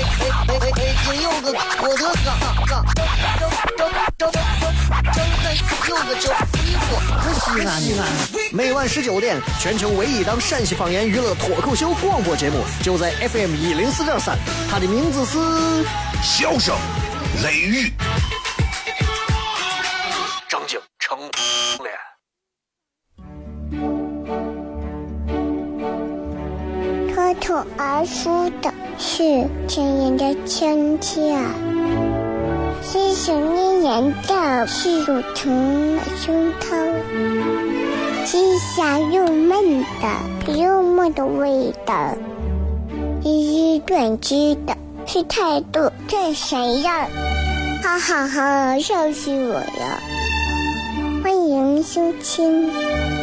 哎哎哎哎！北京有个郭德纲，张张张张张有个叫李波，西安西安。每晚十九点，全球唯一档陕西方言娱乐脱口秀广播节目，就在 FM 一零四点三。它的名字是《笑声雷雨》，张景成脱口而出的是亲人的亲切，细细腻念的是乳虫的胸膛，鸡下入闷的幽默的味道，一语断句的是态度真闪耀，哈哈哈，笑死我了！欢迎收听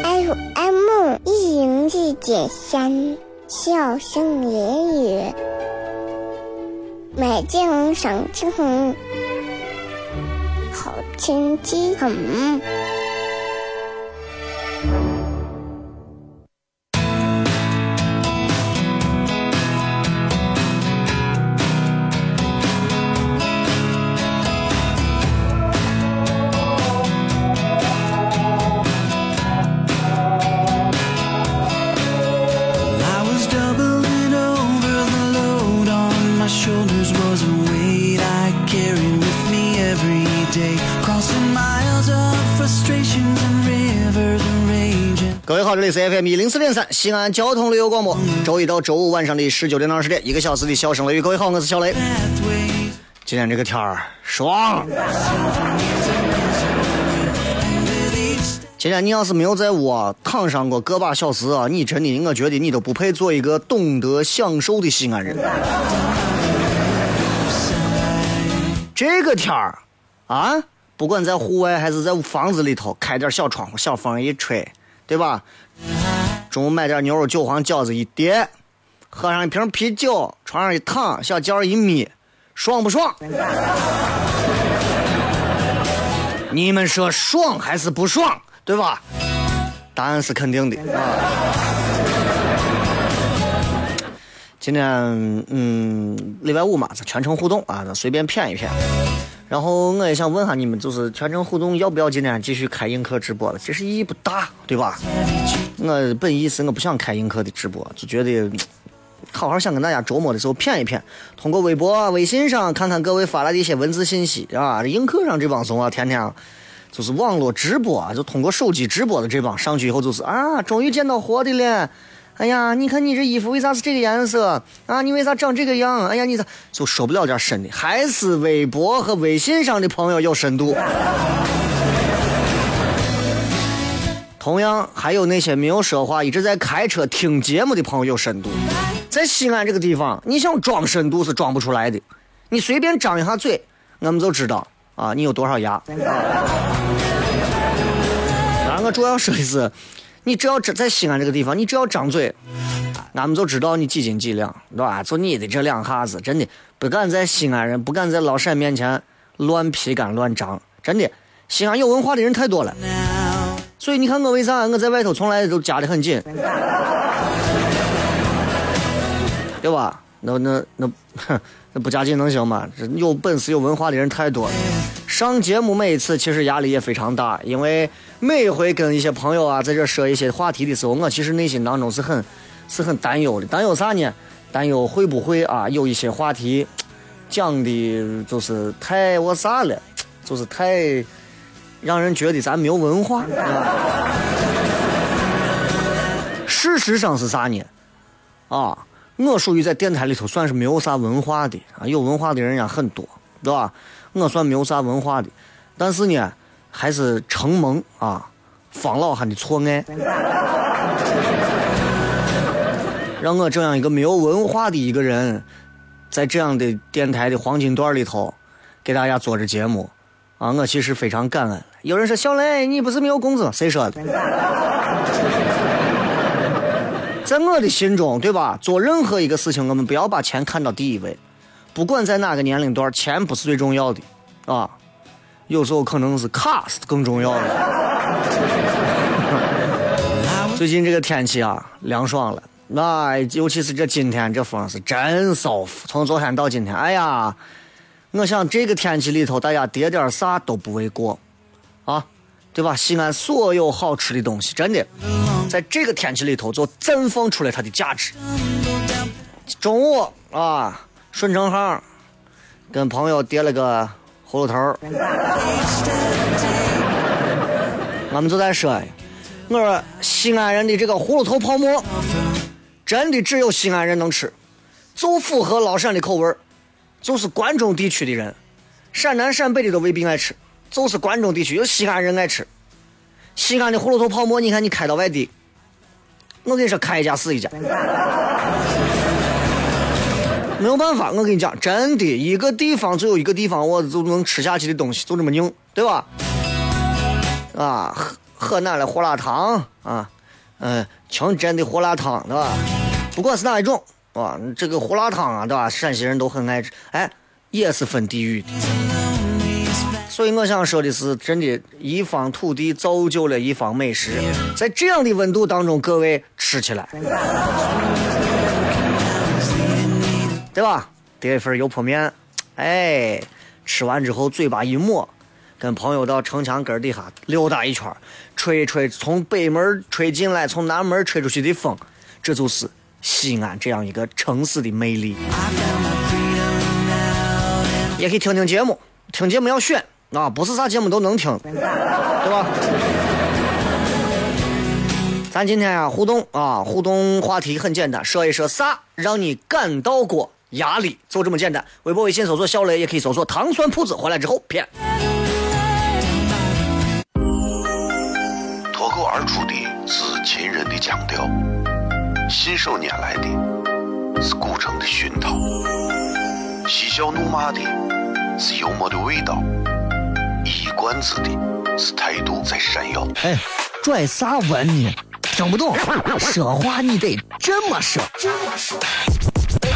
FM 一零四点三。笑声言语，美景赏青红，好天气很。零四点三西安交通旅游广播，周一到周五晚上的十九点到二十点，一个小时的笑声雷雨。各位好，我是小雷。今天这个天儿爽。今天你要是没有在窝躺上过个把小时啊，你真的，我觉得你都不配做一个懂得享受的西安人。这个天儿啊，不管在户外还是在房子里头，开点小窗户，小风一吹。对吧？中午买点牛肉韭黄饺子一碟，喝上一瓶啤酒，床上一躺，小脚一眯，爽不爽？你们说爽还是不爽？对吧？答案是肯定的啊。今天嗯，礼拜五嘛，全程互动啊，咱随便骗一骗。然后我也想问下你们，就是全程互动要不要今天继续开映客直播了？其实意义不大，对吧？我本意是我不想开映客的直播，就觉得好好想跟大家周末的时候骗一骗，通过微博、微信上看看各位发来的一些文字信息啊。映客上这帮怂啊，天天就是网络直播，就通过手机直播的这帮上去以后就是啊，终于见到活的了。哎呀，你看你这衣服为啥是这个颜色啊？你为啥长这个样？哎呀，你咋就说不了点深的？还是微博和微信上的朋友有深度。同样，还有那些没有说话、一直在开车听节目的朋友有深度。在西安这个地方，你想装深度是装不出来的。你随便张一下嘴，我们就知道啊，你有多少牙。当然，我主要说的是。你只要在西安这个地方，你只要张嘴，俺们就知道你几斤几两，对吧？就你的这两下子，真的不敢在西安人、不敢在老陕面前乱批干乱张。真的，西安有文化的人太多了，所以你看我为啥我在外头从来都夹得很紧，对吧？那那那，那不夹紧能行吗？有本事、有文化的人太多了。上节目每一次其实压力也非常大，因为每回跟一些朋友啊在这说一些话题的时候，我其实内心当中是很是很担忧的。担忧啥呢？担忧会不会啊有一些话题讲的就是太我啥了，就是太让人觉得咱没有文化。事实上是啥呢？啊，我属于在电台里头算是没有啥文化的啊，有文化的人也很多，对吧？我算没有啥文化的，但是呢，还是承蒙啊方老汉的错爱，让我这样一个没有文化的一个人，在这样的电台的黄金段里头，给大家做着节目，啊，我其实非常感恩，有人说小雷，你不是没有工资？谁说的？在我的心中，对吧？做任何一个事情，我们不要把钱看到第一位。不管在哪个年龄段，钱不是最重要的啊。有时候可能是卡是更重要的。最近这个天气啊，凉爽了。那尤其是这今天这风是真舒服。从昨天到今天，哎呀，我想这个天气里头，大家叠点啥都不为过啊，对吧？西安所有好吃的东西，真的在这个天气里头就绽放出来它的价值。中午啊，顺城巷跟朋友叠了个葫芦头我们就在说，我说西安人的这个葫芦头泡馍，真的只有西安人能吃，就符合老陕的口味，就是关中地区的人，陕南陕北的都未必爱吃，就是关中地区有西安人爱吃。西安的葫芦头泡馍，你看你开到外地，我跟你说开一家是一家。没有办法，我跟你讲，真的，一个地方就有一个地方我就能吃下去的东西，就这么硬，对吧？啊，河河南的胡辣汤啊，嗯，清真的胡辣汤，对吧？不管是哪一种，啊，这个胡辣汤啊，对吧？陕西人都很爱吃，哎，也是分地域的。所以我想说的是，真的，一方土地造就了一方美食，在这样的温度当中，各位吃起来。对吧？点一份油泼面，哎，吃完之后嘴巴一抹，跟朋友到城墙根底下溜达一圈，吹一吹从北门吹进来、从南门吹出去的风，这就是西安这样一个城市的魅力。也可以听听节目，听节目要选啊，不是啥节目都能听，对吧？咱今天啊互动啊，互动话题很简单，说一说啥让你感到过。压力就这么简单。微博、微信搜索“小雷”，也可以搜索“糖酸铺子”。回来之后骗。脱口而出的是秦人的腔调，信手拈来的是古城的熏陶，嬉笑怒骂的是幽默的味道，一冠子的是态度在闪耀。哎，拽啥文呢？听不懂，说话你得这么说。哎哎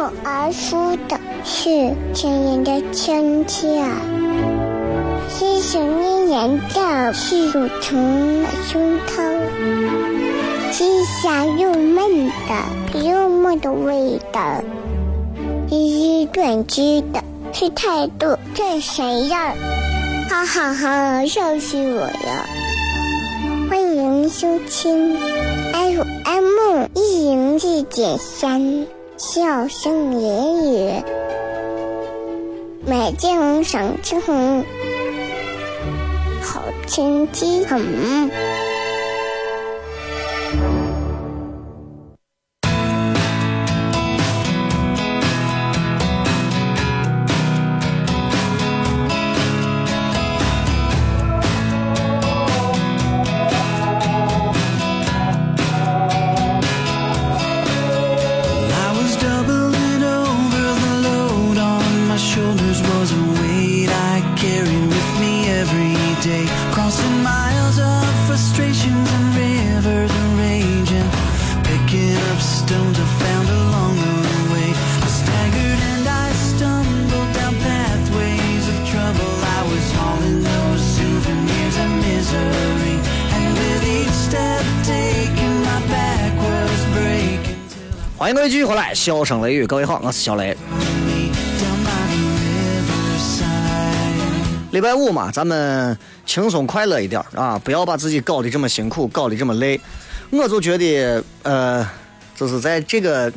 口而出的是亲人的亲切，是想念人的是乳虫的胸膛，是香又闷的幽默的味道，是短句的是态度这谁样？哈哈哈，笑死我了！欢迎收听 FM 一零四点三。笑声言语，美景赏青红，好天气很。欢迎各位继续回来，笑声雷雨，各位好，我是小雷。礼拜五嘛，咱们轻松快乐一点啊，不要把自己搞得这么辛苦，搞得这么累。我就觉得，呃，就是在这个，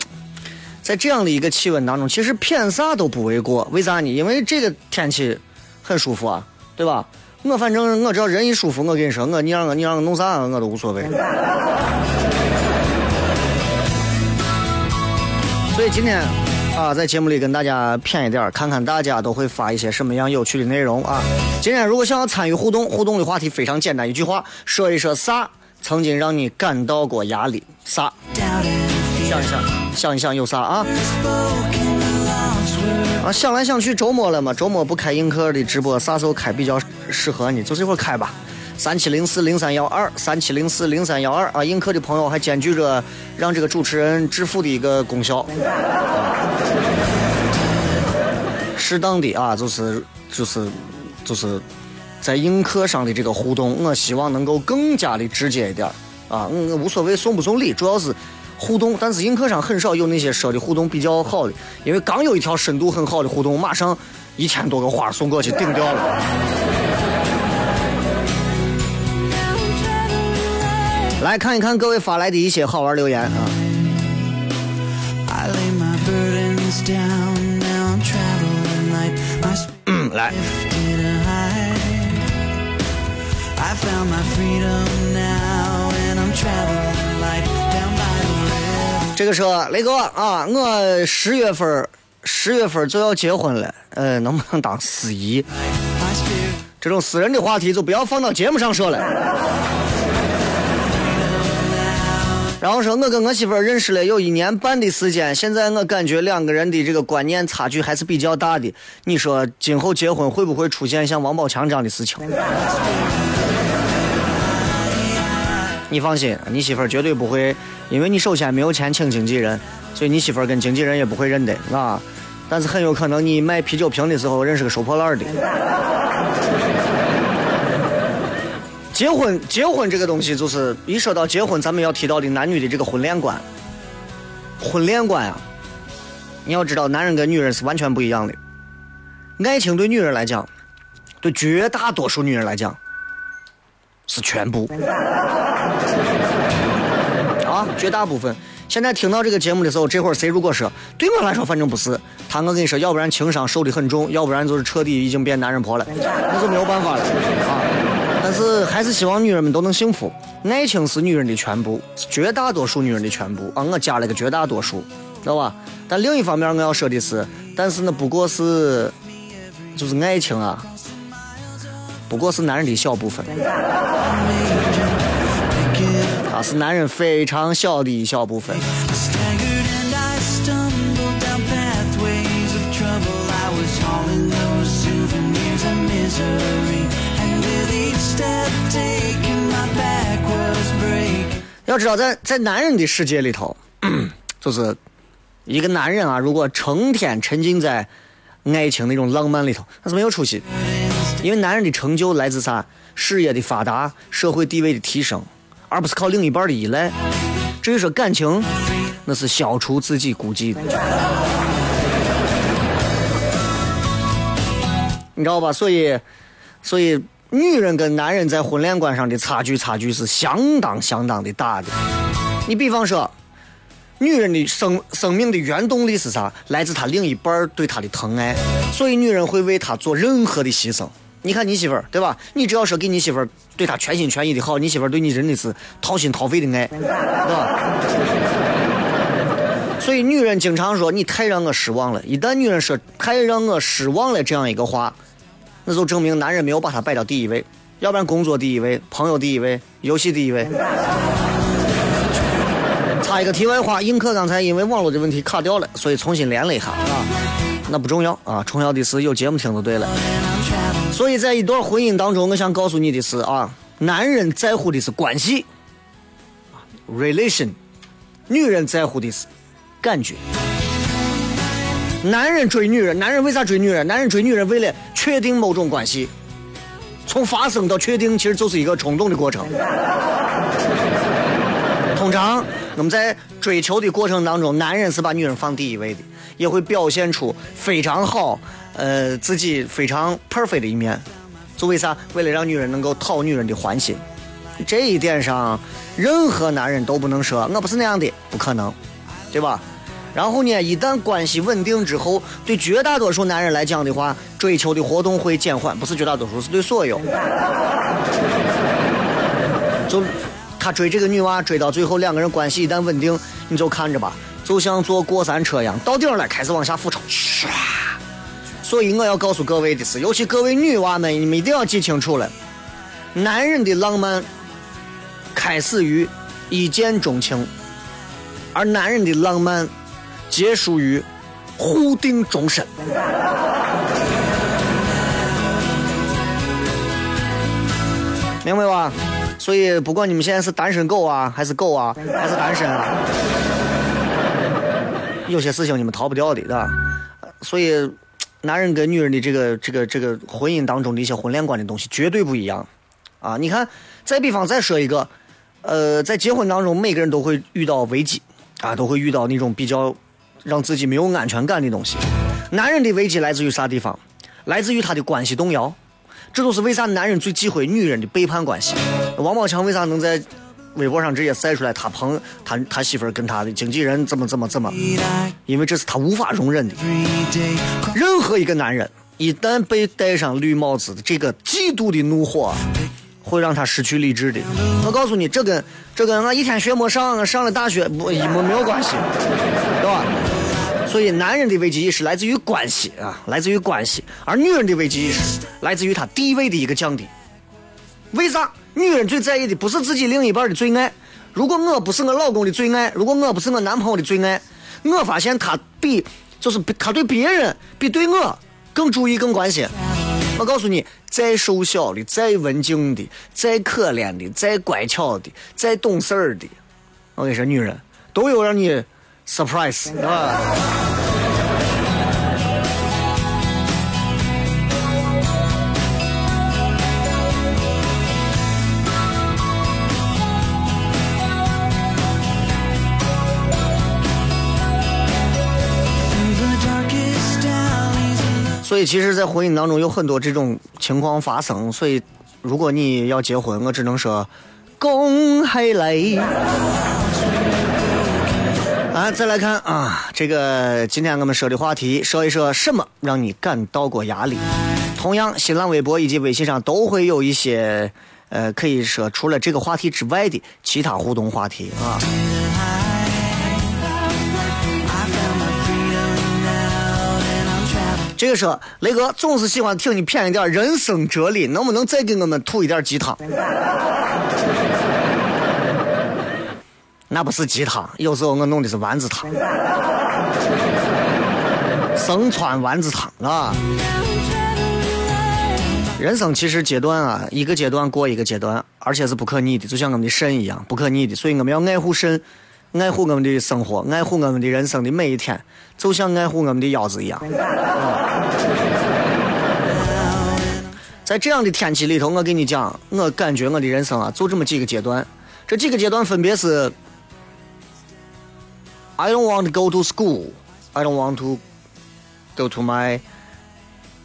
在这样的一个气温当中，其实偏啥都不为过。为啥呢？因为这个天气很舒服啊，对吧？我反正我只要人一舒服，我跟你说，我你让我你让我弄啥，我都无所谓。所以今天啊，在节目里跟大家谝一点，看看大家都会发一些什么样有趣的内容啊。今天如果想要参与互动，互动的话题非常简单，一句话，说一说啥曾经让你感到过压力？啥？想一想，想一想有啥啊？啊，想来想去，周末了嘛，周末不开映客的直播，啥时候开比较适合你？就这会儿开吧。三七零四零三幺二，三七零四零三幺二啊！映客的朋友还兼具着让这个主持人致富的一个功效。适当的啊，就是就是就是在映客上的这个互动，我希望能够更加的直接一点啊。我无所谓送不送礼，主要是。互动，但是映客上很少有那些说的互动比较好的，因为刚有一条深度很好的互动，马上一千多个花送过去顶掉了。来看一看各位发来的一些好玩留言啊。嗯，来。这个说雷哥啊，我十月份十月份就要结婚了，呃，能不能当司仪？这种私人的话题就不要放到节目上说了。然后说，我跟我媳妇认识了有一年半的时间，现在我感觉两个人的这个观念差距还是比较大的。你说今后结婚会不会出现像王宝强这样的事情？你放心，你媳妇绝对不会，因为你首先没有钱请经纪人，所以你媳妇跟经纪人也不会认得，啊。但是很有可能你买啤酒瓶的时候认识个收破烂的。结婚，结婚这个东西就是一说到结婚，咱们要提到的男女的这个婚恋观。婚恋观啊，你要知道，男人跟女人是完全不一样的。爱情对女人来讲，对绝大多数女人来讲。是全部 啊，绝大部分。现在听到这个节目的时候，这会儿谁如果说对我来说，反正不是他，我跟你说，要不然情商受的很重，要不然就是彻底已经变男人婆了，那就没有办法了啊。但是还是希望女人们都能幸福。爱情是女人的全部，绝大多数女人的全部啊。我加了个绝大多数，知道吧？但另一方面，我要说的是，但是那不过是，就是爱情啊。不过是男人的小部分，他 是男人非常小的一小部分。要知道，在在男人的世界里头，就是一个男人啊，如果成天沉浸在爱情那种浪漫里头，那是没有出息。因为男人的成就来自啥？事业的发达，社会地位的提升，而不是靠另一半的依赖。至于说感情，那是消除自己孤寂的，你知道吧？所以，所以女人跟男人在婚恋观上的差距，差距是相当相当的大的。你比方说，女人的生生命的原动力是啥？来自她另一半对她的疼爱，所以女人会为他做任何的牺牲。你看你媳妇儿对吧？你只要说给你媳妇儿对她全心全意的好，你媳妇儿对你真的是掏心掏肺的爱，对吧？所以女人经常说你太让我失望了。一旦女人说太让我失望了这样一个话，那就证明男人没有把她摆到第一位，要不然工作第一位，朋友第一位，游戏第一位。插一个题外话，映客刚才因为网络的问题卡掉了，所以重新连了一下啊。那不重要啊，重要的是有节目听就对了。所以在一段婚姻当中，我想告诉你的是啊，男人在乎的是关系，relation；女人在乎的是感觉。男人追女人，男人为啥追女人？男人追女人为了确定某种关系，从发生到确定，其实就是一个冲动的过程。通常我们在追求的过程当中，男人是把女人放第一位的，也会表现出非常好。呃，自己非常 perfect 的一面，就为啥？为了让女人能够讨女人的欢心，这一点上，任何男人都不能说我不是那样的，不可能，对吧？然后呢，一旦关系稳定之后，对绝大多数男人来讲的话，追求的活动会减缓，不是绝大多数，是对所有。就他追这个女娃，追到最后两个人关系一旦稳定，你就看着吧，就像坐过山车一样，到顶了开始往下俯冲，唰。所以我要告诉各位的是，尤其各位女娃们，你们一定要记清楚了，男人的浪漫开始于一见钟情，而男人的浪漫。结束于互定终身，明白吧？所以不管你们现在是单身狗啊，还是狗啊，还是单身，啊，有些事情你们逃不掉的，对吧？所以，男人跟女人的这个、这个、这个婚姻当中的一些婚恋观的东西绝对不一样啊！你看，再比方再说一个，呃，在结婚当中，每个人都会遇到危机啊，都会遇到那种比较。让自己没有安全感的东西，男人的危机来自于啥地方？来自于他的关系动摇，这都是为啥男人最忌讳女人的背叛关系。王宝强为啥能在微博上直接晒出来他朋他他媳妇跟他的经纪人怎么怎么怎么？因为这是他无法容忍的。任何一个男人一旦被戴上绿帽子这个嫉妒的怒火，会让他失去理智的。我告诉你，这跟这跟我一天学没上，上了大学不一模没有关系，所以，男人的危机意识来自于关系啊，来自于关系；而女人的危机意识来自于她地位的一个降低。为啥？女人最在意的不是自己另一半的最爱。如果我不是我老公的最爱，如果我不是我男朋友的最爱，我发现他比就是他对别人比对我更注意、更关心。我告诉你，再瘦小的、再文静的、再可怜的、再乖巧的、再懂事儿的，我跟你说，女人都有让你。surprise，对吧？所以，其实，在婚姻当中有很多这种情况发生。所以，如果你要结婚，我只能说，恭喜你。啊，再来看啊，这个今天我们说的话题，说一说什么让你感到过压力。同样，新浪微博以及微信上都会有一些，呃，可以说除了这个话题之外的其他互动话题啊。这个说雷哥总是喜欢听你谝一点人生哲理，能不能再给我们吐一点鸡汤？那不是鸡汤，有时候我弄的是丸子汤，生川丸子汤啊。人生其实阶段啊，一个阶段过一个阶段，而且是不可逆的，就像我们的肾一样，不可逆的。所以我们要爱护肾，爱护我们的生活，爱护我们的人生的每一天，就像爱护我们的腰子一样。在这样的天气里头，我跟你讲，我感觉我的人生啊，就这么几个阶段，这几个阶段分别是。I don't want to go to school. I don't want to go to my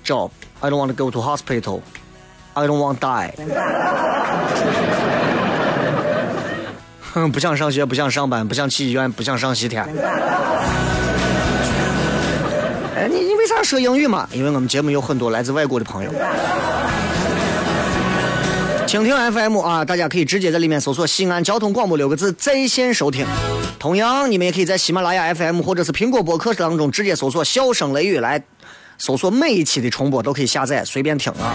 job. I don't want to go to hospital. I don't want die. 不想上学，不想上班，不想去医院，不想上西天。哎，你你为啥说英语嘛？因为我们节目有很多来自外国的朋友。蜻蜓 FM 啊，大家可以直接在里面搜索“西安交通广播”六个字在线收听。同样，你们也可以在喜马拉雅 FM 或者是苹果播客当中直接搜索“笑声雷雨”来搜索每一期的重播，都可以下载随便听啊。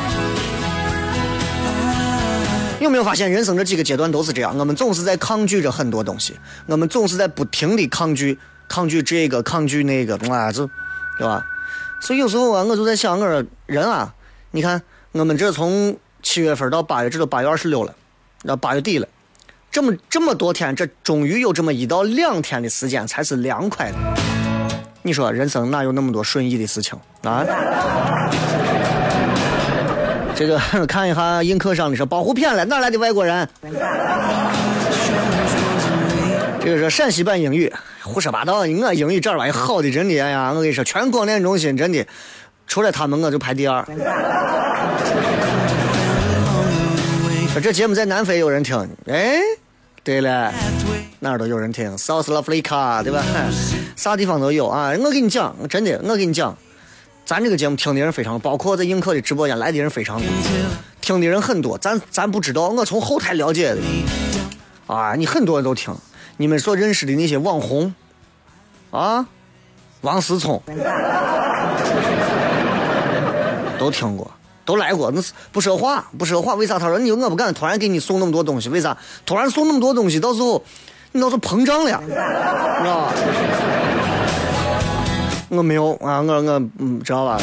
有没有发现，人生这几个阶段都是这样？我们总是在抗拒着很多东西，我们总是在不停的抗拒、抗拒这个、抗拒那个，啊，就对吧？所以有时候啊，我就在想，我说人啊，你看我们这从。七月份到八月，这都八月二十六了，那八月底了，这么这么多天，这终于有这么一到两天的时间才是凉快的。你说人生哪有那么多顺意的事情啊？这个 看一下映客上的说保护片了，哪来的外国人？这个是陕西版英语，胡说八道！我英语这玩意好的真的，哎呀，我跟你说，全广电中心真的，除了他们我就排第二。这节目在南非有人听，哎，对了，哪儿都有人听，South Africa，对吧？啥地方都有啊！我跟你讲，真的，我跟你讲，咱这个节目听的人非常，包括在映客的直播间来的人非常多，听的人很多。咱咱不知道，我从后台了解的。啊，你很多人都听，你们所认识的那些网红，啊，王思聪，都听过，都来过。那是不说话，不说话。为啥？他说你我不敢突然给你送那么多东西，为啥？突然送那么多东西，到时候你到时候膨胀了，知道吧？我没有啊，我我嗯，知道吧？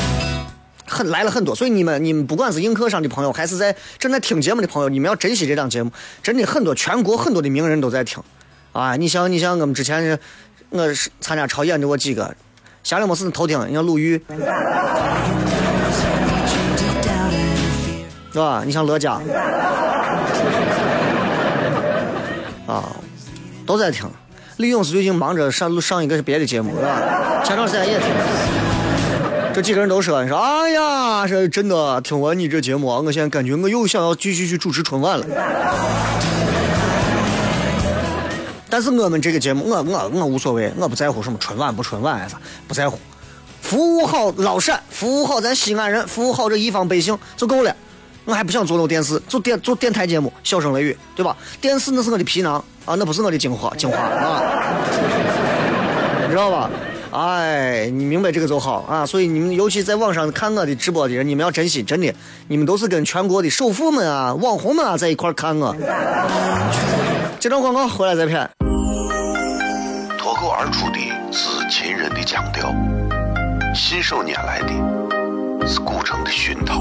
很来了很多，所以你们你们不管是映客上的朋友，还是在正在听节目的朋友，你们要珍惜这档节目。真的很多，全国很多的名人都在听，啊，你像你像我们之前，我是参加超演的我几个，下来没事偷听，你像鲁豫，是吧？你像乐嘉，啊，都在听。李勇是最近忙着上上一个别的节目，是吧？前段时间也听。这几个人都说：“说哎呀，是真的，听完你这节目，我现在感觉我又想要继续去主持春晚了。”但是我们这个节目，我我我无所谓，我不在乎什么春晚不春晚啥，不在乎，服务好老陕，服务好咱西安人，服务好这一方百姓就够了。我还不想做那个电视，做电做电台节目，小声雷雨，对吧？电视那是我的皮囊啊，那不是我的精华精华啊，你知道吧？哎，你明白这个就好啊！所以你们尤其在网上看我的直播的人，你们要珍惜，真的，你们都是跟全国的首富们啊、网红们啊在一块看我。接着广告回来再片。脱口而出的是秦人的腔调，信手拈来的是古城的熏陶，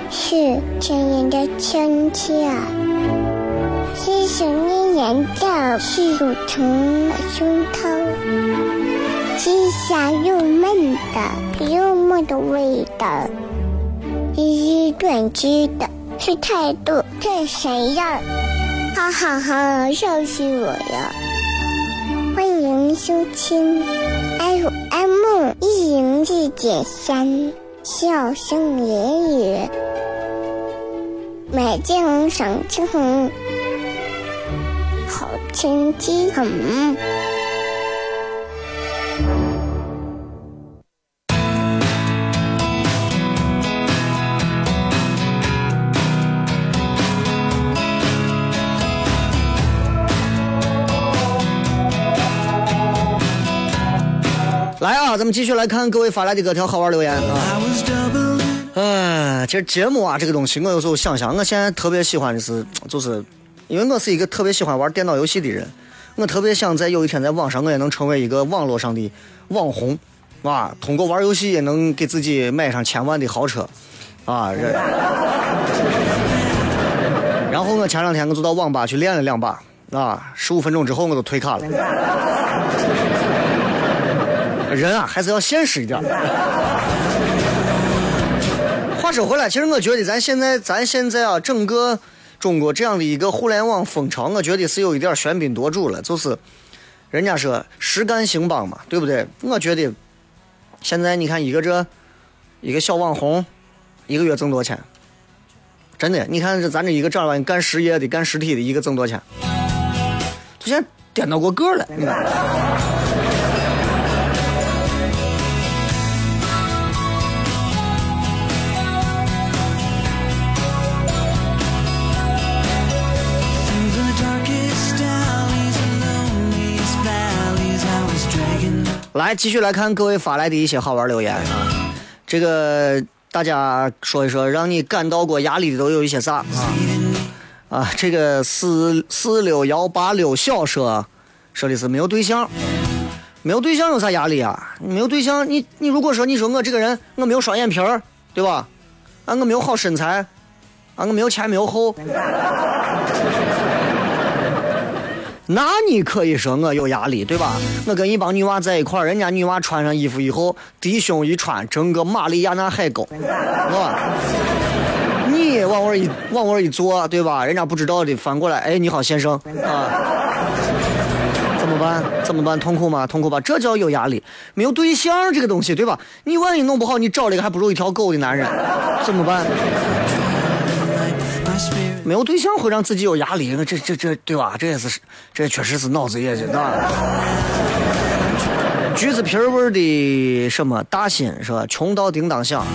是亲人的亲切，是想念人的是乳虫的胸膛，是香又闷的幽默的味道，是短知的是态度这谁呀？哈哈哈，笑死我了！欢迎收听 FM 一零四点三。笑声言语，美景赏青红，好天气很。来啊，咱们继续来看各位发来的各条好玩留言啊。哎，其实节目啊，这个东西，我有时候想想，我现在特别喜欢的是，就是因为我是一个特别喜欢玩电脑游戏的人，我特别想在有一天在网上，我也能成为一个网络上的网红，啊，通过玩游戏也能给自己买上千万的豪车，啊，然后我前两天我就到网吧去练了两把，啊，十五分钟之后我就退卡了。人啊，还是要现实一点。话说回来，其实我觉得咱现在，咱现在啊，整个中国这样的一个互联网风潮，我觉得是有一点喧宾夺主了。就是人家说实干兴邦嘛，对不对？我觉得现在你看一个这一个小网红，一个月挣多少钱？真的，你看这咱这一个正儿八经干实业的、干实体的，一个挣多少钱？就现在颠倒过个了，来，继续来看各位发来的一些好玩留言啊！这个大家说一说，让你感到过压力的都有一些啥啊？啊，这个四四六幺八六小说说的是没有对象，没有对象有啥压力啊？没有对象，你你如果说你说我这个人我没有双眼皮儿，对吧？啊，我没有好身材，啊，我没有前没有后，那你可以说我有压力，对吧？我跟一帮女娃在一块儿，人家女娃穿上衣服以后，低胸一穿，整个马里亚纳海沟，是吧？你往我一往那儿一坐，对吧？人家不知道的翻过来，哎，你好，先生啊。怎么办？怎么办？痛苦吗？痛苦吧？这叫有压力。没有对象这个东西，对吧？你万一弄不好，你找了一个还不如一条狗的男人，怎么办？没有对象会让自己有压力，那这这这，对吧？这也是，这确实是脑子也是大。橘子皮味的什么大心是吧？穷到叮当响。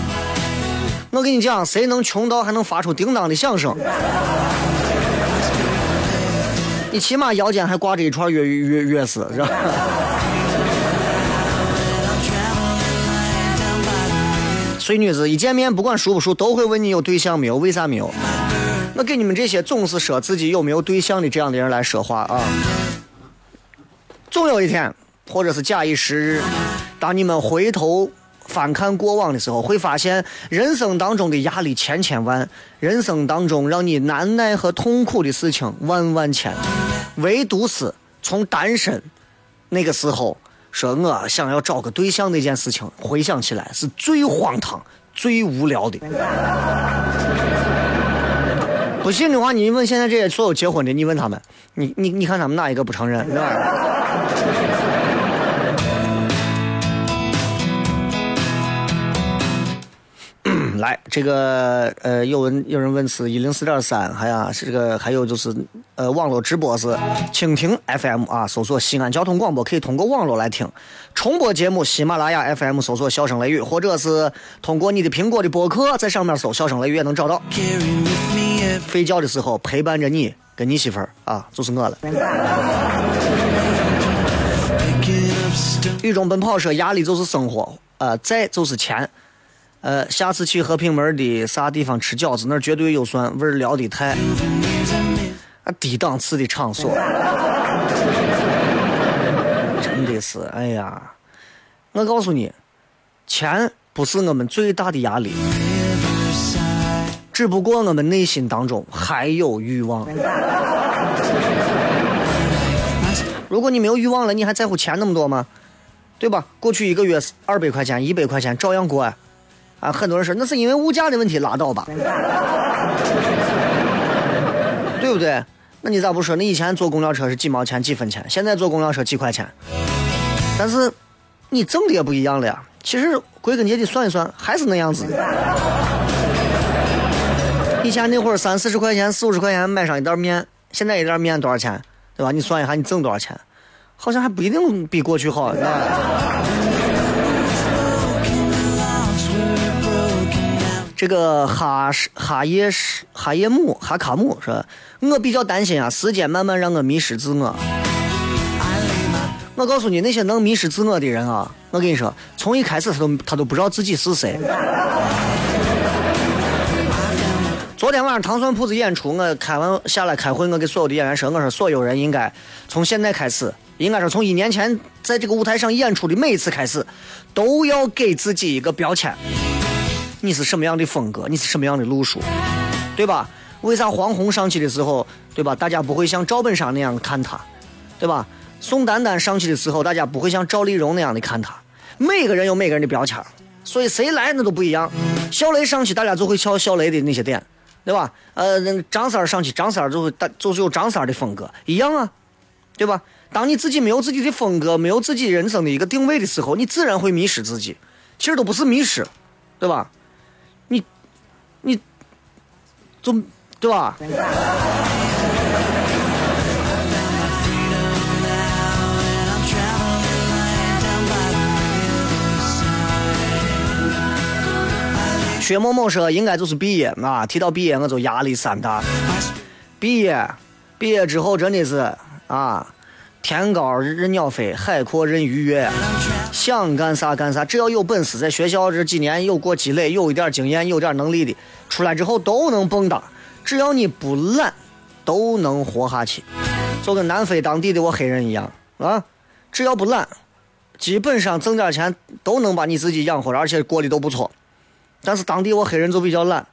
我跟你讲，谁能穷到还能发出叮当的响声？你起码腰间还挂着一串月月月丝，是吧？所以女子一见面，不管熟不熟，都会问你有对象没有？为啥没有？我给你们这些总是说自己有没有对象的这样的人来说话啊！总有一天，或者是假以时日，当你们回头。翻看过往的时候，会发现人生当中的压力千千万，人生当中让你难耐和痛苦的事情万万千，唯独是从单身那个时候说我想要找个对象那件事情，回想起来是最荒唐、最无聊的。不信的话，你问现在这些所有结婚的，你问他们，你你你看他们哪一个不承认？来，这个呃，有问有人问是一零四点三，还呀是这个，还有就是呃，网络直播是蜻蜓 FM 啊，搜索西安交通广播，可以通过网络来听重播节目。喜马拉雅 FM 搜索笑声雷雨，或者是通过你的苹果的播客，在上面搜笑声雷雨也能找到。睡觉的时候陪伴着你，跟你媳妇儿啊，就是我了。雨中奔跑说压力就是生活，呃，债就是钱。呃，下次去和平门的啥地方吃饺子，那绝对有蒜，味儿聊的太。啊，低档次的场所，真的是，哎呀，我告诉你，钱不是我们最大的压力，只不过我们内心当中还有欲望。如果你没有欲望了，你还在乎钱那么多吗？对吧？过去一个月二百块钱、一百块钱照样过啊。啊，很多人说那是因为物价的问题，拉倒吧，对不对？那你咋不说？那以前坐公交车是几毛钱、几分钱，现在坐公交车几块钱，但是你挣的也不一样了呀。其实归根结底算一算，还是那样子。以前那会儿三四十块钱、四五十块钱买上一袋面，现在一袋面多少钱？对吧？你算一下，你挣多少钱？好像还不一定比过去好。这个哈是哈耶是哈耶姆哈卡姆是吧？我比较担心啊，时间慢慢让我迷失自我。我告诉你，那些能迷失自我的人啊，我跟你说，从一开始他都他都不知道自己是谁。昨天晚上糖蒜铺子演出，我开完下来开会，我给所有的演员说，我说所有人应该从现在开始，应该说从一年前在这个舞台上演出的每一次开始，都要给自己一个标签。你是什么样的风格？你是什么样的路数，对吧？为啥黄宏上去的时候，对吧？大家不会像赵本山那样看他，对吧？宋丹丹上去的时候，大家不会像赵丽蓉那样的看他。每个人有每个人的标签，所以谁来那都不一样。小雷上去，大家就会敲小雷的那些点，对吧？呃，张三上去，张三就会大就是有张三的风格，一样啊，对吧？当你自己没有自己的风格，没有自己人生的一个定位的时候，你自然会迷失自己。其实都不是迷失，对吧？你你，就对吧？薛某某说应该就是毕业啊，提到毕业我就压力山大。毕业，毕业之后真的是啊，天高任鸟飞，海阔任鱼跃。想干啥干啥，只要有本事，在学校这几年有过积累，有一点经验，有点能力的，出来之后都能蹦跶。只要你不懒，都能活下去。就跟南非当地的我黑人一样啊，只要不懒，基本上挣点钱都能把你自己养活了，而且过得都不错。但是当地我黑人就比较懒，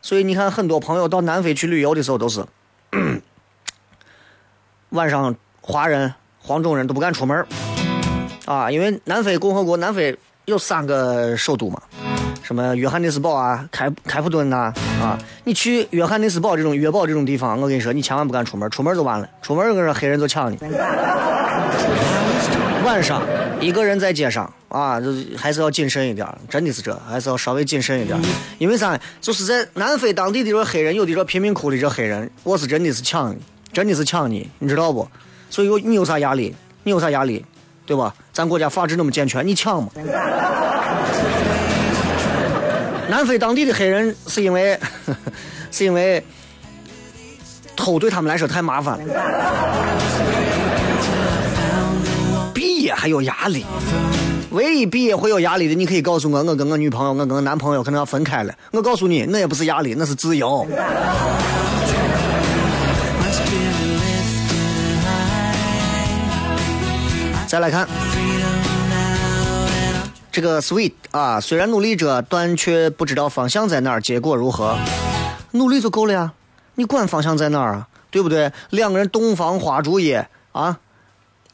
所以你看很多朋友到南非去旅游的时候都是 晚上华人、黄种人都不敢出门啊，因为南非共和国南非有三个首都嘛，什么约翰内斯堡啊、开开普敦呐啊，你去约翰内斯堡这种约堡这种地方，我跟你说，你千万不敢出门，出门就完了，出门我跟你说黑人就抢你。晚上一个人在街上啊，就还是要谨慎一点，真的是这，还是要稍微谨慎一点。因为啥？就是在南非当地的这黑人，有的这贫民窟的这黑人，我是真的是抢你，真的是抢你，你知道不？所以你有啥压力？你有啥压力？对吧？咱国家法制那么健全，你抢吗？南非当地的黑人是因为，是因为偷对他们来说太麻烦了。还有压力，唯一毕业会有压力的，你可以告诉我，我跟我女朋友，我跟我男朋友可能要分开了。我告诉你，那也不是压力，那是自由。再来看这个 sweet 啊，虽然努力着，但却不知道方向在哪儿，结果如何？努力就够了呀，你管方向在哪儿啊？对不对？两个人洞房花烛夜啊。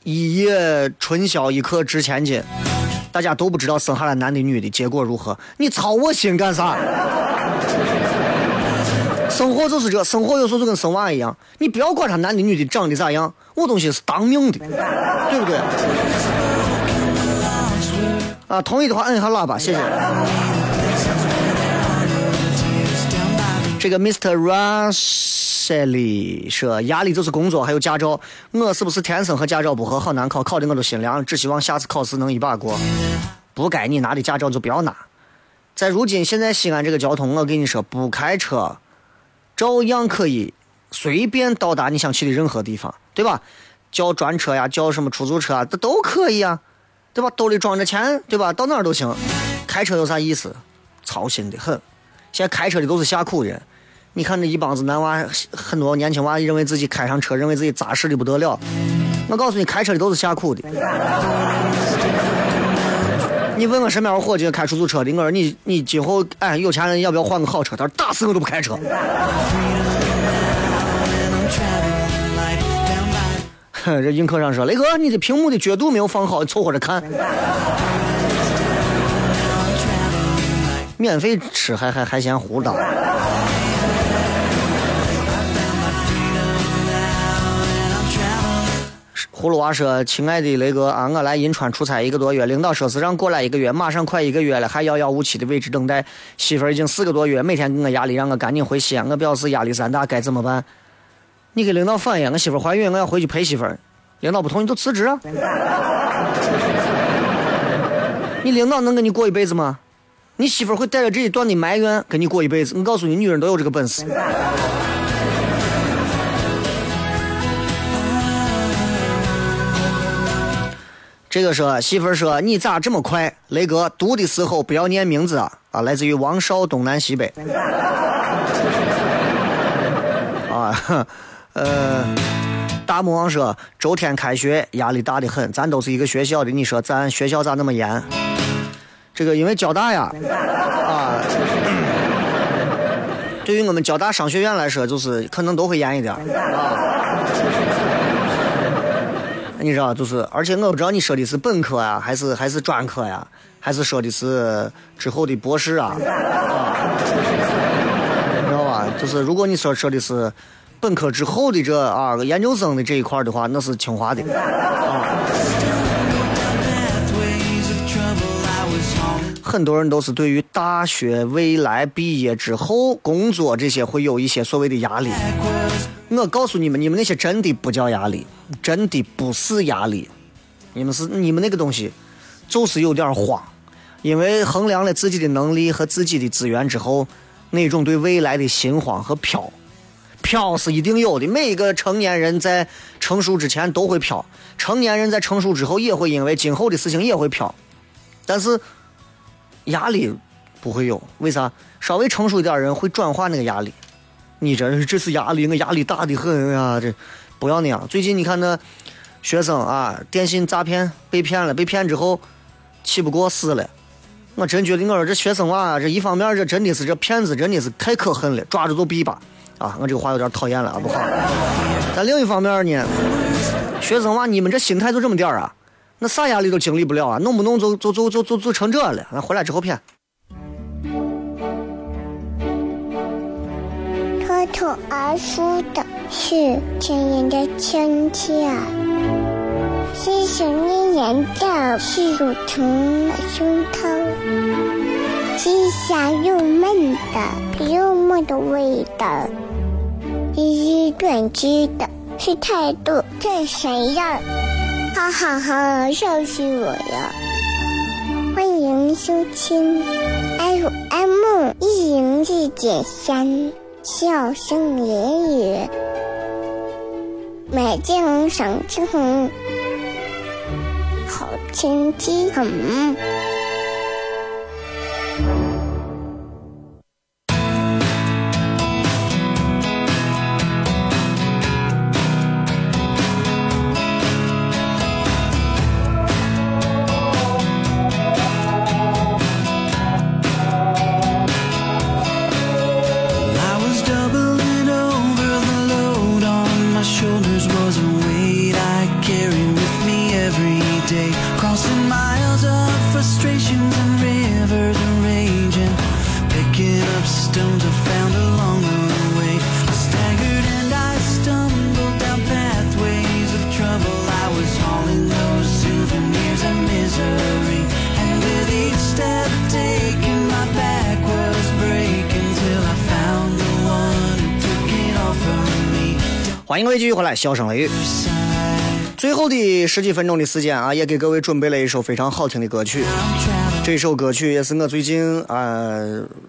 一夜春宵一刻值千金，大家都不知道生下来男的女的，结果如何？你操我心干啥？生活就是这，生活有时候就跟生娃一样，你不要管他男的女的长得咋样，我东西是当命的，对不对？啊，同意的话摁一下喇叭，谢谢。这个 Mr. Rush。这里说压力就是工作，还有驾照。我是不是天生和驾照不合，好难考？考的我都心凉，只希望下次考试能一把过。不该你拿的驾照就不要拿。在如今现在西安这个交通，我跟你说，不开车照样可以随便到达你想去的任何地方，对吧？叫专车呀，叫什么出租车啊，这都可以啊，对吧？兜里装着钱，对吧？到哪儿都行。开车有啥意思？操心的很。现在开车的都是下苦人。你看这一帮子男娃，很多年轻娃认为自己开上车，认为自己扎实的不得了。我告诉你，开车的都是下苦的。你问我身边伙计开出租车的，我说你你今后哎有钱人要不要换个好车？他说打死我都不开车。这映客上说，雷哥，你的屏幕的角度没有放好，凑合着看。免费吃还还还嫌糊的。葫芦娃说：“亲爱的雷哥啊，我来银川出差一个多月，领导说是让过来一个月，马上快一个月了，还遥遥无期的位置等待。媳妇儿已经四个多月，每天给我压力，让我赶紧回西安。我表示压力山大，该怎么办？你给领导反映，我媳妇怀孕，我要回去陪媳妇儿。领导不同意就辞职啊！你领导能跟你过一辈子吗？你媳妇会带着这一段的埋怨跟你过一辈子？我告诉你，女人都有这个本事。”这个说媳妇儿说你咋这么快？雷哥读的时候不要念名字啊！啊，来自于王少东南西北。啊，呃，大魔王说周天开学压力大的很，咱都是一个学校的，你说咱学校咋那么严？这个因为交大呀，啊，对于我们交大商学院来说，就是可能都会严一点啊。你知道，就是，而且我不知道你说的是本科呀，还是还是专科呀，还是说的是之后的博士啊？啊，你知道吧？就是如果你说说的是本科之后的这啊研究生的这一块的话，那是清华的啊。很多人都是对于大学未来毕业之后工作这些会有一些所谓的压力。我告诉你们，你们那些真的不叫压力，真的不是压力，你们是你们那个东西，就是有点慌，因为衡量了自己的能力和自己的资源之后，那种对未来的心慌和飘，飘是一定有的。每一个成年人在成熟之前都会飘，成年人在成熟之后也会因为今后的事情也会飘，但是压力不会有，为啥？稍微成熟一点人会转化那个压力。你这这是压力，我压力大的很啊！这不要那样。最近你看那学生啊，电信诈骗被骗了，被骗之后气不过死了。我真觉得我说这学生娃，这一方面这真的是这骗子真的是太可恨了，抓住就毙吧。啊，我这个话有点讨厌了啊，不好。但另一方面呢，学生娃你们这心态就这么点啊，那啥压力都经历不了啊，弄不弄就就就就就就成这了，那回来之后骗。脱脱而出的是亲人的亲切，细细绵绵的是乳虫的胸膛，细香又闷的幽默的味道，一语断句的是态度这谁样？哈哈哈，笑死我了！欢迎收听 FM 一零四点三。笑声言语，美景赏景，好天气。笑声雷雨。最后的十几分钟的时间啊，也给各位准备了一首非常好听的歌曲。这首歌曲也是我最近啊，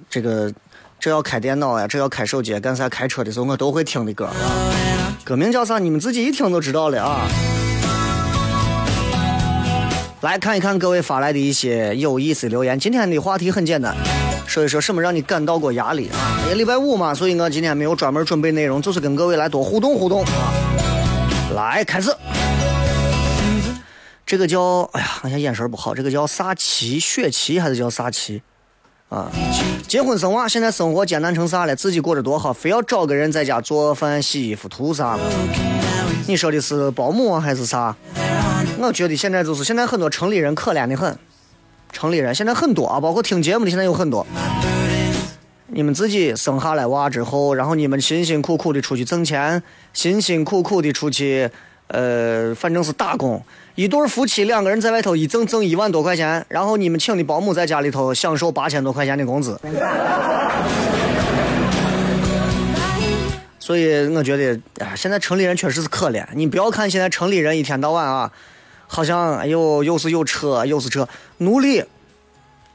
这个这要开电脑呀，这要开手机，干啥开车的时候我都会听的歌。歌名叫啥？你们自己一听就知道了啊。来看一看各位发来的一些有意思留言。今天的话题很简单。说一说什么让你感到过压力啊？因为礼拜五嘛，所以我今天没有专门准备内容，就是跟各位来多互动互动啊。来，开始。这个叫，哎呀，我现在眼神不好。这个叫啥旗？血旗还是叫啥旗？啊，结婚生娃，现在生活艰难成啥了？自己过得多好，非要找个人在家做饭、洗衣服、图啥？你说的是保姆还是啥？我觉得现在就是现在很多城里人可怜的很。城里人现在很多啊，包括听节目的现在有很多。你们自己生下来娃之后，然后你们辛辛苦苦的出去挣钱，辛辛苦苦的出去，呃，反正是打工。一对夫妻两个人在外头一挣挣一万多块钱，然后你们请的保姆在家里头享受八千多块钱的工资。所以我觉得，哎，现在城里人确实是可怜。你不要看现在城里人一天到晚啊。好像哎呦，又是有车，又是车。奴隶，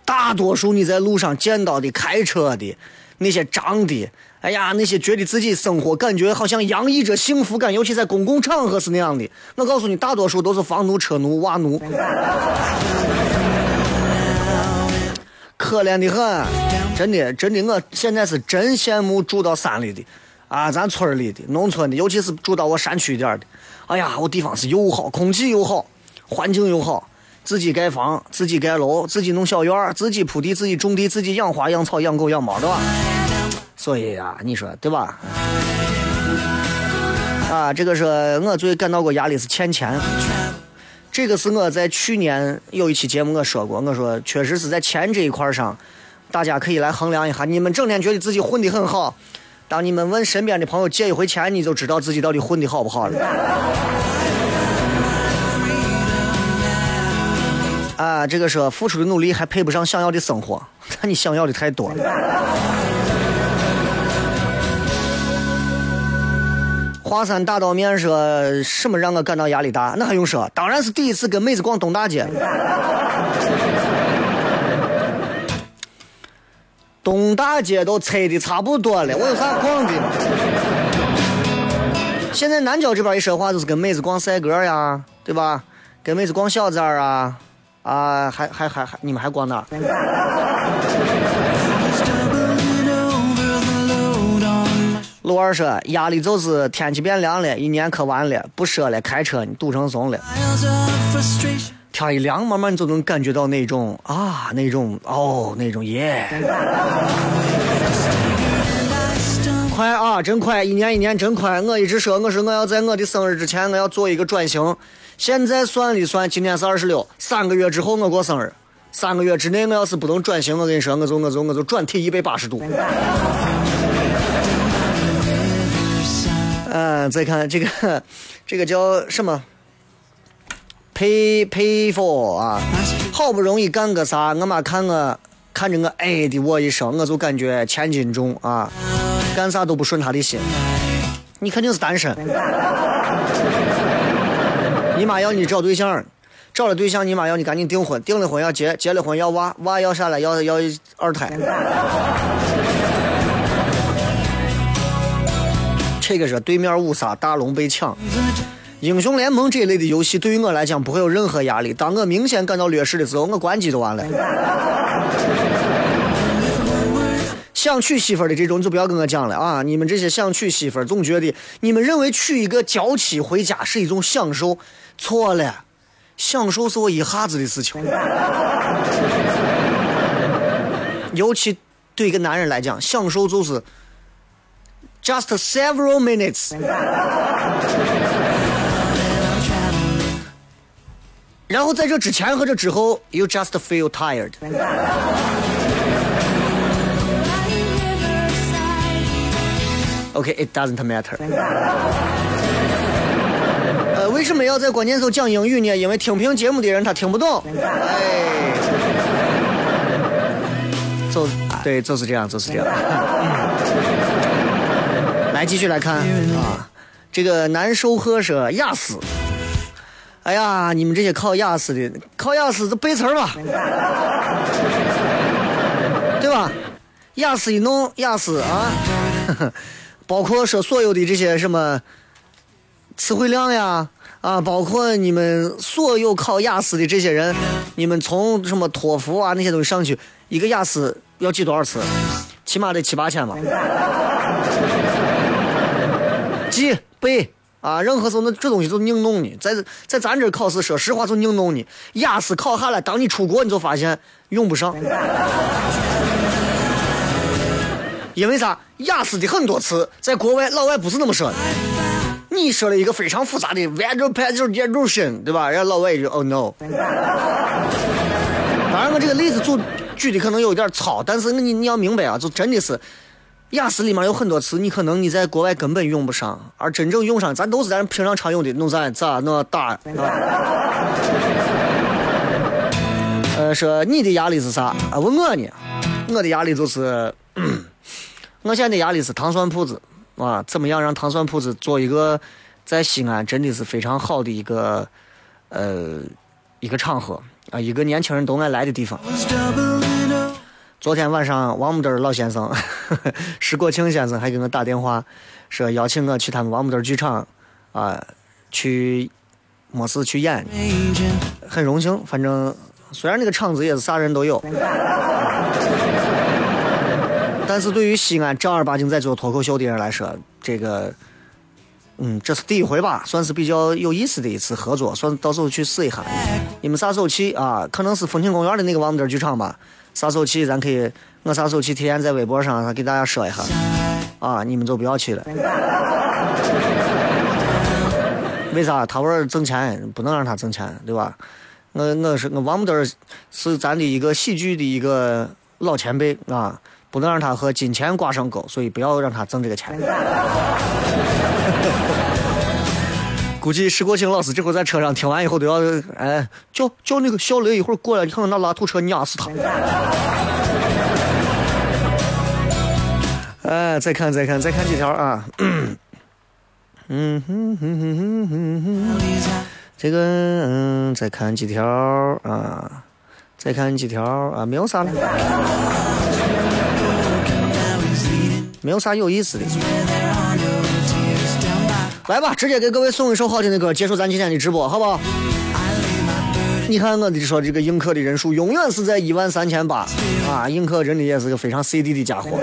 大多数你在路上见到的开车的那些长的，哎呀，那些觉得自己生活感觉好像洋溢着幸福感，尤其在公共场合是那样的。我告诉你，大多数都是房奴、车奴、娃奴，可怜的很，真的，真的，我现在是真羡慕住到山里的，啊，咱村里的、农村的，尤其是住到我山区一点的，哎呀，我地方是又好，空气又好。环境又好，自己盖房，自己盖楼，自己弄小院儿自己铺地，自己种地，自己养花、养草、养狗、养猫，对吧？所以啊，你说对吧？啊，这个是我最感到过压力是欠钱。这个是我在去年有一期节目我说过，我说确实是在钱这一块上，大家可以来衡量一下。你们整天觉得自己混得很好，当你们问身边的朋友借一回钱，你就知道自己到底混得好不好了。啊，这个说付出的努力还配不上想要的生活，那你想要的太多了。华山大刀面说什么让我感到压力大？那还用说？当然是第一次跟妹子逛东大街。东大街都拆的差不多了，我有啥逛的？现在南郊这边一说话，就是跟妹子逛赛格呀，对吧？跟妹子逛小寨啊。啊，还还还还，你们还逛哪？陆二说压力就是天气变凉了，一年可完了，不说了，开车你堵成怂了。天一凉，慢慢就能感觉到那种啊，那种哦，那种耶。快啊，真快！一年一年真快。我一直说，我说我要在我的生日之前，我要做一个转型。现在算一算，今天是二十六，三个月之后我过生日。三个月之内，我要是不能转型，我跟你说，我就我就我就转体一百八十度。嗯，再看这个，这个叫什么？Pay pay for 啊！好不容易干个啥，我妈看我看着我哎的我一声，我就感觉千斤重啊！干啥都不顺她的心。你肯定是单身。你妈要你找对象，找了对象，你妈要你赶紧订婚，订了婚要结，结了婚要娃，娃要啥了？要要二胎。这个是对面五杀大龙被抢，英雄联盟这一类的游戏对于我来讲不会有任何压力。当我明显感到劣势的时候，我关机就完了。想娶媳妇的这种就不要跟我讲了啊！你们这些想娶媳妇，总觉得你们认为娶一个娇妻回家是一种享受，错了，享受是我一下子的事情。尤其对一个男人来讲，享受就是。Just several minutes，然后在这之前和这之后，you just feel tired。OK，it doesn't matter。呃，为什么要在关键时候讲英语呢？因为听评节目的人他听不懂。哎，就对，就是这样，就是这样。来继续来看啊，这个难受喝说雅思，哎呀，你们这些考雅思的，考雅思就背词儿吧，对吧？雅思一弄，雅思啊，包括说所有的这些什么词汇量呀，啊，包括你们所有考雅思的这些人，你们从什么托福啊那些东西上去，一个雅思要记多少次？起码得七八千吧。记背啊，任何时候那这东西就硬弄你，在在咱这考试，说实话就硬弄你。雅思考下来，当你出国，你就发现用不上。因为啥？雅思的很多词在国外老外不是那么说的。你说了一个非常复杂的 weather pattern，对吧？人家老外就 oh no。当然，我这个例子举举的可能有点糙，但是你你要明白啊，就真的是。雅思里面有很多词，你可能你在国外根本用不上，而真正用上，咱都是咱平常常用的，弄啥咋弄打。呃，说你的压力是啥？啊，问我呢？我的压力就是，我现在的压力是糖蒜铺子啊，怎么样让糖蒜铺子做一个在西安真的是非常好的一个呃一个场合啊，一个年轻人都爱来的地方。昨天晚上，王木墩老先生，石国庆先生还给我打电话，说邀请我去他们王木墩剧场，啊，去，没事去演，很荣幸。反正虽然那个场子也是啥人都有，但是对于西安正儿八经在做脱口秀的人来说，这个，嗯，这是第一回吧，算是比较有意思的一次合作，算到时候去试一下。你们啥时候去啊？可能是风情公园的那个王木墩剧场吧。啥时候去？咱可以，我啥时候去？提前在微博上给大家说一下，啊，你们就不要去了。为啥？他玩挣钱，不能让他挣钱，对吧？我我是我王木墩是咱的一个喜剧的一个老前辈啊，不能让他和金钱挂上钩，所以不要让他挣这个钱。估计石国庆老师这会在车上听完以后都要，哎，叫叫那个小雷一会儿过来，你看看那拉土车碾死他。哎，再看再看再看几条啊，嗯哼哼哼哼哼哼，这个嗯，再看几条啊，再看几条啊，没有啥了，没有啥有意思的。来吧，直接给各位送一首好听的歌，结束咱今天的直播，好不好？你看我的说这个映客的人数永远是在一万三千八啊！映客真的也是个非常 CD 的家伙。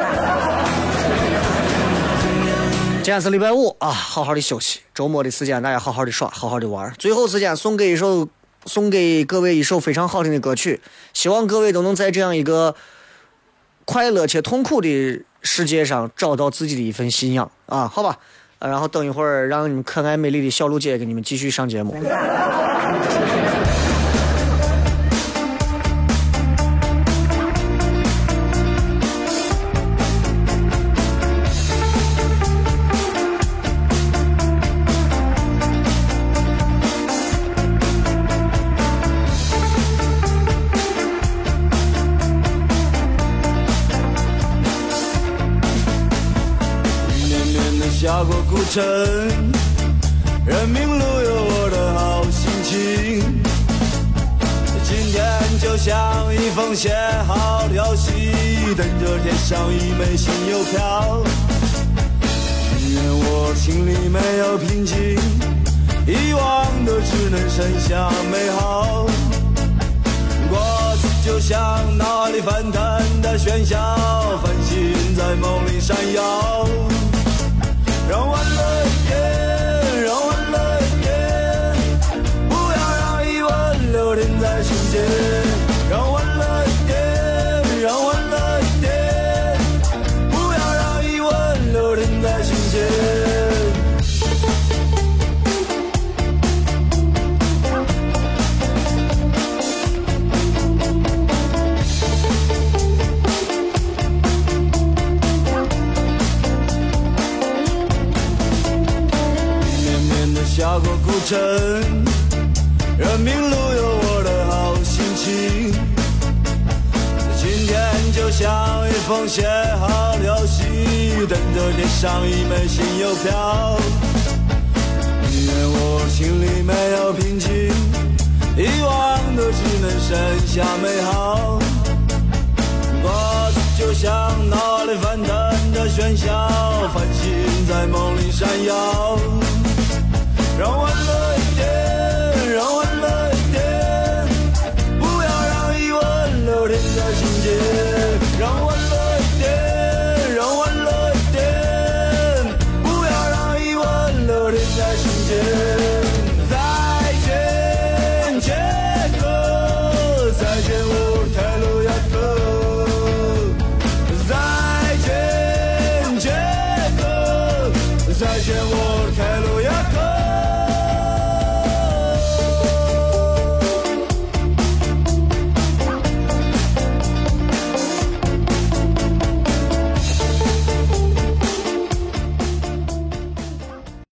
今天是礼拜五啊，好好的休息。周末的时间，大家好好的耍，好好的玩。最后时间送给一首，送给各位一首非常好听的歌曲。希望各位都能在这样一个快乐且痛苦的世界上找到自己的一份信仰啊！好吧，然后等一会儿让你们可爱美丽的小璐姐给你们继续上节目。城，人民路有我的好心情。今天就像一封写好的消息，等着贴上一枚新邮票。宁愿我心里没有平静，遗忘的只能剩下美好。过去就像脑海里翻腾的喧嚣，繁星在梦里闪耀。让我上一枚新邮票。宁愿我心里没有平静，遗忘的只能剩下美好。过去就像脑里翻腾的喧嚣，繁星在梦里闪耀。